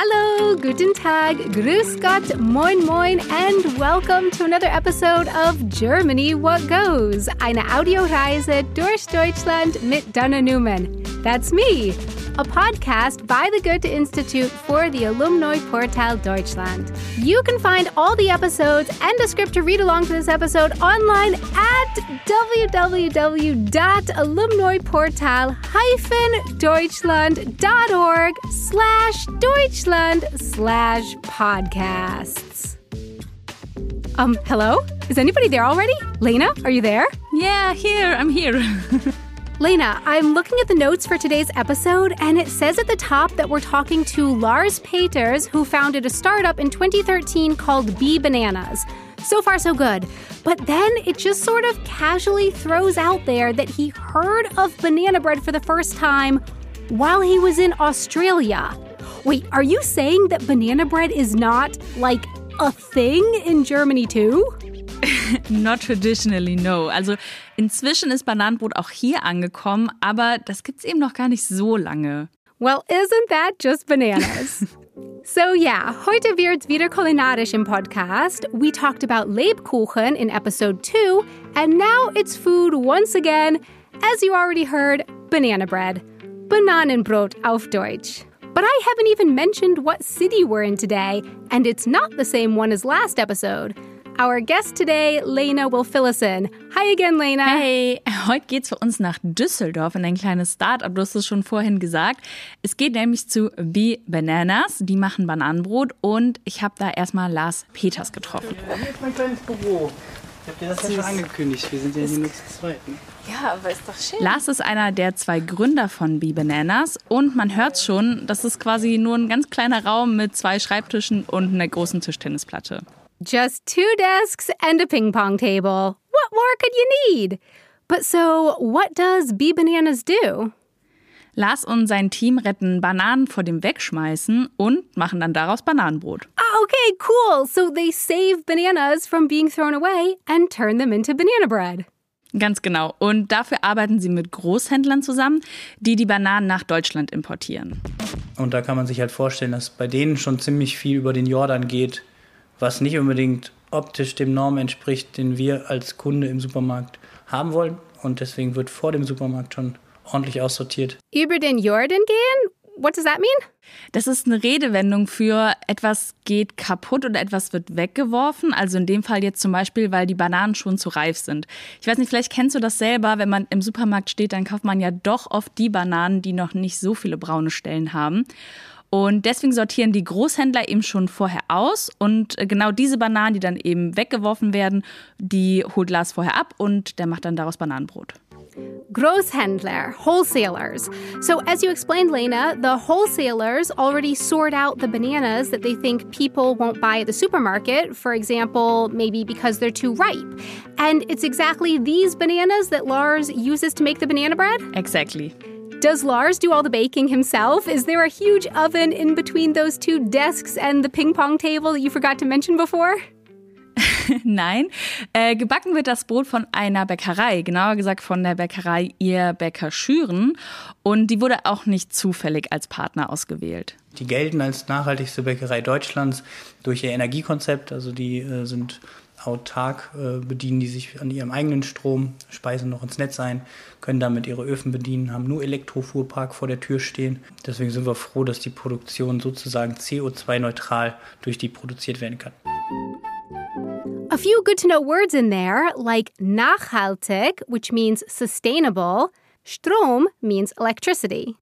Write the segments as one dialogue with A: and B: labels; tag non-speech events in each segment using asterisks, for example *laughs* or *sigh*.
A: Hallo, guten Tag, grüß Gott, moin moin, and welcome to another episode of Germany What Goes, eine Audioreise durch Deutschland mit Dana Newman. That's me, a podcast by the Goethe Institute for the Alumni Portal Deutschland. You can find all the episodes and a script to read along to this episode online at www.alumniportal-deutschland.org slash Deutschland slash podcasts. Um, hello? Is anybody there already? Lena, are you there?
B: Yeah, here, I'm here. *laughs*
A: Lena, I'm looking at the notes for today's episode, and it says at the top that we're talking to Lars Peters, who founded a startup in 2013 called Bee Bananas. So far, so good. But then it just sort of casually throws out there that he heard of banana bread for the first time while he was in Australia. Wait, are you saying that banana bread is not like a thing in Germany too? *laughs*
B: Not traditionally, no. Also inzwischen ist Bananenbrot auch hier angekommen, aber das gibt's eben noch gar nicht so lange.
A: Well, isn't that just bananas? *laughs* so yeah, heute wird's wieder kulinarisch im Podcast. We talked about Lebkuchen in episode 2, and now it's food once again, as you already heard, banana bread. Bananenbrot auf Deutsch. But I haven't even mentioned what city we're in today, and it's not the same one as last episode. Our guest today, Lena, will fill us in. Hi again, Lena.
B: Hey, heute geht's für uns nach Düsseldorf in ein kleines Start-up. Du hast es schon vorhin gesagt. Es geht nämlich zu Bee Bananas. Die machen Bananenbrot und ich habe da erstmal Lars Peters getroffen.
C: Hier ist mein kleines Büro. Ich habe dir das ja schon angekündigt. Wir sind ja hier nur zu zweit. ne?
B: Ja, aber ist doch schön. Lars ist einer der zwei Gründer von Bee Bananas und man hört schon, das ist quasi nur ein ganz kleiner Raum mit zwei Schreibtischen und einer großen Tischtennisplatte.
A: Just two desks and a ping pong table. What more could you need? But so, what does Bee Bananas do?
B: Lars und sein Team retten Bananen vor dem Wegschmeißen und machen dann daraus Bananenbrot.
A: Ah, okay, cool. So they save bananas from being thrown away and turn them into banana bread.
B: Ganz genau. Und dafür arbeiten sie mit Großhändlern zusammen, die die Bananen nach Deutschland importieren.
C: Und da kann man sich halt vorstellen, dass bei denen schon ziemlich viel über den Jordan geht, was nicht unbedingt optisch dem Norm entspricht, den wir als Kunde im Supermarkt haben wollen. Und deswegen wird vor dem Supermarkt schon ordentlich aussortiert.
A: Über den Jordan gehen? What does that mean?
B: Das ist eine Redewendung für etwas geht kaputt oder etwas wird weggeworfen. Also in dem Fall jetzt zum Beispiel, weil die Bananen schon zu reif sind. Ich weiß nicht, vielleicht kennst du das selber, wenn man im Supermarkt steht, dann kauft man ja doch oft die Bananen, die noch nicht so viele braune Stellen haben. Und deswegen sortieren die Großhändler eben schon vorher aus. Und genau diese Bananen, die dann eben weggeworfen werden, die holt Lars vorher ab und der macht dann daraus Bananenbrot.
A: Großhändler, wholesalers. So, as you explained, Lena, the wholesalers already sort out the bananas that they think people won't buy at the supermarket, for example, maybe because they're too ripe. And it's exactly these bananas that Lars uses to make the banana bread?
B: Exactly.
A: Does Lars do all the baking himself? Is there a huge oven in between those two desks and the ping pong table that you forgot to mention before? *laughs*
B: Nein, äh, gebacken wird das Brot von einer Bäckerei, genauer gesagt von der Bäckerei Ihr Bäcker Schüren. Und die wurde auch nicht zufällig als Partner ausgewählt.
C: Die gelten als nachhaltigste Bäckerei Deutschlands durch ihr Energiekonzept. Also die äh, sind autark, äh, bedienen die sich an ihrem eigenen Strom, speisen noch ins Netz ein, können damit ihre Öfen bedienen, haben nur Elektrofuhrpark vor der Tür stehen. Deswegen sind wir froh, dass die Produktion sozusagen CO2-neutral durch die produziert werden kann.
A: A few good to know words in there, like nachhaltig, which means sustainable. Strom means electricity.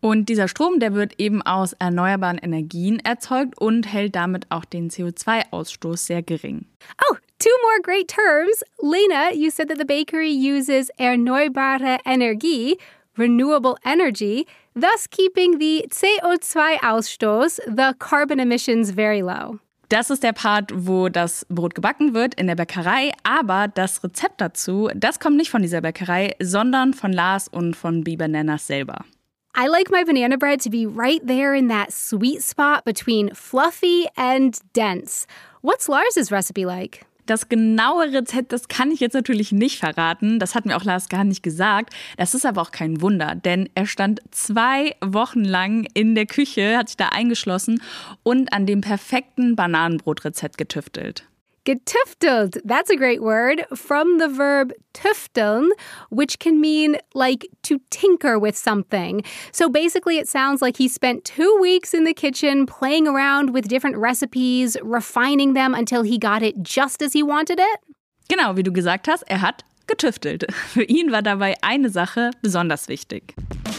B: Und dieser Strom, der wird eben aus erneuerbaren Energien erzeugt und hält damit auch den CO2-Ausstoß sehr gering.
A: Oh, two more great terms. Lena, you said that the bakery uses erneuerbare Energie, renewable energy, thus keeping the CO2-Ausstoß, the carbon emissions, very low.
B: Das ist der Part, wo das Brot gebacken wird in der Bäckerei. Aber das Rezept dazu, das kommt nicht von dieser Bäckerei, sondern von Lars und von Bee Bananas selber.
A: I like my banana bread to be right there in that sweet spot between fluffy and dense. What's Lars's recipe like?
B: Das genaue Rezept, das kann ich jetzt natürlich nicht verraten. Das hat mir auch Lars gar nicht gesagt. Das ist aber auch kein Wunder, denn er stand zwei Wochen lang in der Küche, hat sich da eingeschlossen und an dem perfekten Bananenbrotrezept getüftelt.
A: Getüftelt, that's a great word, from the verb tüfteln, which can mean like to tinker with something. So basically, it sounds like he spent two weeks in the kitchen playing around with different recipes, refining them until he got it just as he wanted it.
B: Genau, wie du gesagt hast, er hat getüftelt. Für ihn war dabei eine Sache besonders wichtig.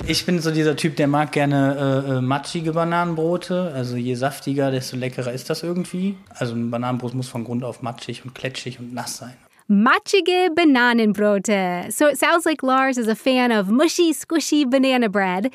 C: Ich bin so dieser Typ, der mag gerne äh, äh, matschige Bananenbrote. Also je saftiger, desto leckerer ist das irgendwie. Also ein Bananenbrot muss von Grund auf matschig und kletschig und nass sein.
A: Matschige Bananenbrote. So it sounds like Lars is a fan of mushy, squishy banana bread.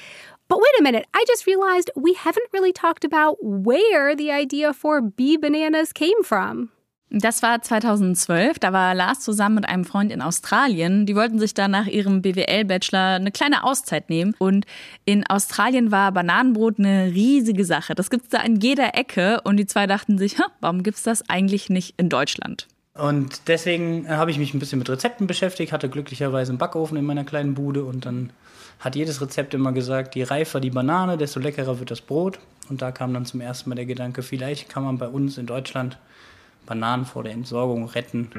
A: But wait a minute, I just realized we haven't really talked about where the idea for bee bananas came from.
B: Das war 2012. Da war Lars zusammen mit einem Freund in Australien. Die wollten sich da nach ihrem BWL-Bachelor eine kleine Auszeit nehmen. Und in Australien war Bananenbrot eine riesige Sache. Das gibt es da an jeder Ecke. Und die zwei dachten sich, warum gibt es das eigentlich nicht in Deutschland?
C: Und deswegen habe ich mich ein bisschen mit Rezepten beschäftigt, hatte glücklicherweise einen Backofen in meiner kleinen Bude und dann hat jedes Rezept immer gesagt, je reifer die Banane, desto leckerer wird das Brot. Und da kam dann zum ersten Mal der Gedanke, vielleicht kann man bei uns in Deutschland Bananen vor der Entsorgung retten.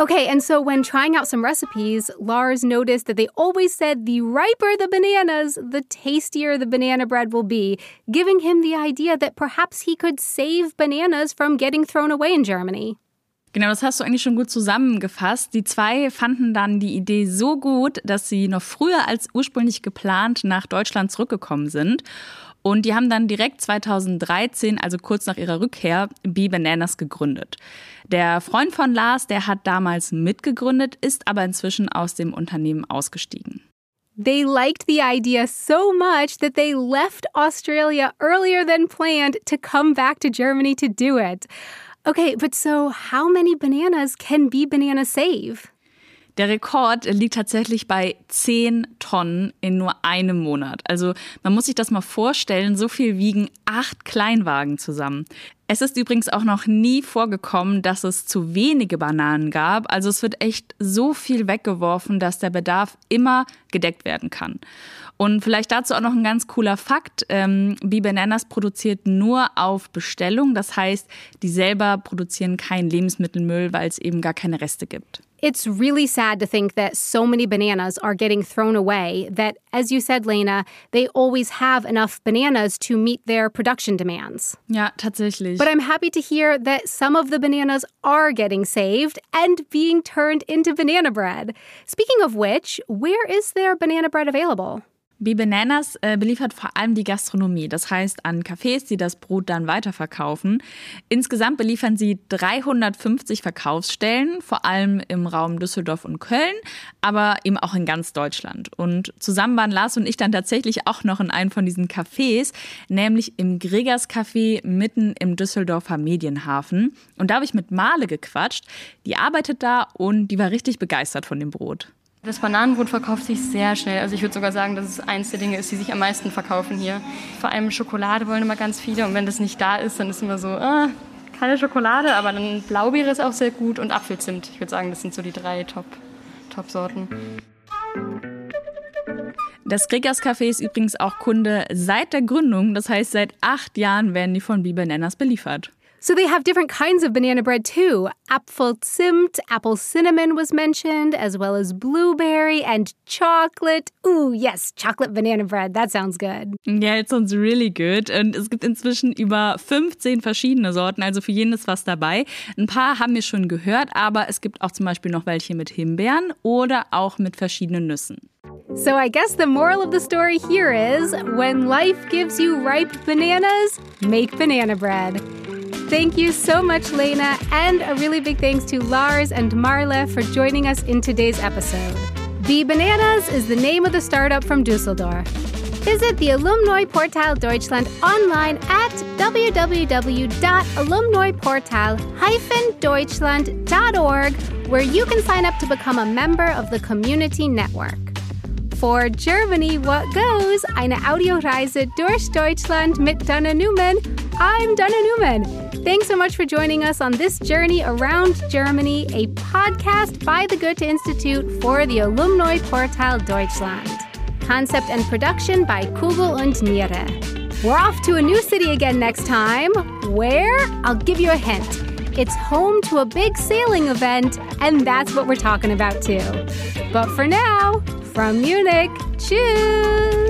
A: Okay, and so when trying out some recipes, Lars noticed that they always said the riper the bananas, the tastier the banana bread will be, giving him the idea that perhaps he could save bananas from getting thrown away in Germany.
B: Genau, das hast du eigentlich schon gut zusammengefasst. Die zwei fanden dann die Idee so gut, dass sie noch früher als ursprünglich geplant nach Deutschland zurückgekommen sind. Und die haben dann direkt 2013, also kurz nach ihrer Rückkehr, Bee Bananas gegründet. Der Freund von Lars, der hat damals mitgegründet, ist aber inzwischen aus dem Unternehmen ausgestiegen.
A: They liked the idea so much that they left Australia earlier than planned to come back to Germany to do it. Okay, but so how many bananas can Bee Banana save?
B: Der Rekord liegt tatsächlich bei 10 Tonnen in nur einem Monat. Also man muss sich das mal vorstellen, so viel wiegen acht Kleinwagen zusammen. Es ist übrigens auch noch nie vorgekommen, dass es zu wenige Bananen gab. Also es wird echt so viel weggeworfen, dass der Bedarf immer gedeckt werden kann. Und vielleicht dazu auch noch ein ganz cooler Fakt. Ähm, Bananas produziert nur auf Bestellung. Das heißt, die selber produzieren keinen Lebensmittelmüll, weil es eben gar keine Reste gibt.
A: It's really sad to think that so many bananas are getting thrown away that, as you said, Lena, they always have enough bananas to meet their production demands.
B: Ja, tatsächlich.
A: But I'm happy to hear that some of the bananas are getting saved and being turned into banana bread. Speaking of which, where is their banana bread available?
B: Bee Bananas äh, beliefert vor allem die Gastronomie, das heißt an Cafés, die das Brot dann weiterverkaufen. Insgesamt beliefern sie 350 Verkaufsstellen, vor allem im Raum Düsseldorf und Köln, aber eben auch in ganz Deutschland. Und zusammen waren Lars und ich dann tatsächlich auch noch in einem von diesen Cafés, nämlich im Gregers Café mitten im Düsseldorfer Medienhafen. Und da habe ich mit Male gequatscht, die arbeitet da und die war richtig begeistert von dem Brot.
D: Das Bananenbrot verkauft sich sehr schnell. Also ich würde sogar sagen, dass es eins der Dinge ist, die sich am meisten verkaufen hier. Vor allem Schokolade wollen immer ganz viele und wenn das nicht da ist, dann ist immer so, ah, keine Schokolade, aber dann Blaubeere ist auch sehr gut und Apfelzimt. Ich würde sagen, das sind so die drei Top, Top-Sorten.
B: Das Gregers Café ist übrigens auch Kunde seit der Gründung. Das heißt, seit acht Jahren werden die von Bee Bananas beliefert.
A: So they have different kinds of banana bread too. Apfelzimt, apple cinnamon was mentioned, as well as blueberry and chocolate. Ooh, yes, chocolate banana bread. That sounds good.
B: Yeah, it sounds really good. Und es gibt inzwischen über 15 verschiedene Sorten, also für jeden ist was dabei. Ein paar haben wir schon gehört, aber es gibt auch zum Beispiel noch welche mit Himbeeren oder auch mit verschiedenen Nüssen.
A: So I guess the moral of the story here is when life gives you ripe bananas, make banana bread. Thank you so much, Lena, and a really big thanks to Lars and Marla for joining us in today's episode. The Bananas is the name of the startup from Dusseldorf. Visit the Alumni Portal Deutschland online at www.alumniportal-deutschland.org, where you can sign up to become a member of the community network. For Germany What Goes, eine Audioreise durch Deutschland mit Dana Newman. I'm Dana Newman. Thanks so much for joining us on this journey around Germany, a podcast by the Goethe Institute for the Alumni Portal Deutschland. Concept and production by Kugel und Niere. We're off to a new city again next time. Where? I'll give you a hint. It's home to a big sailing event, and that's what we're talking about too. But for now, from Munich, cheers!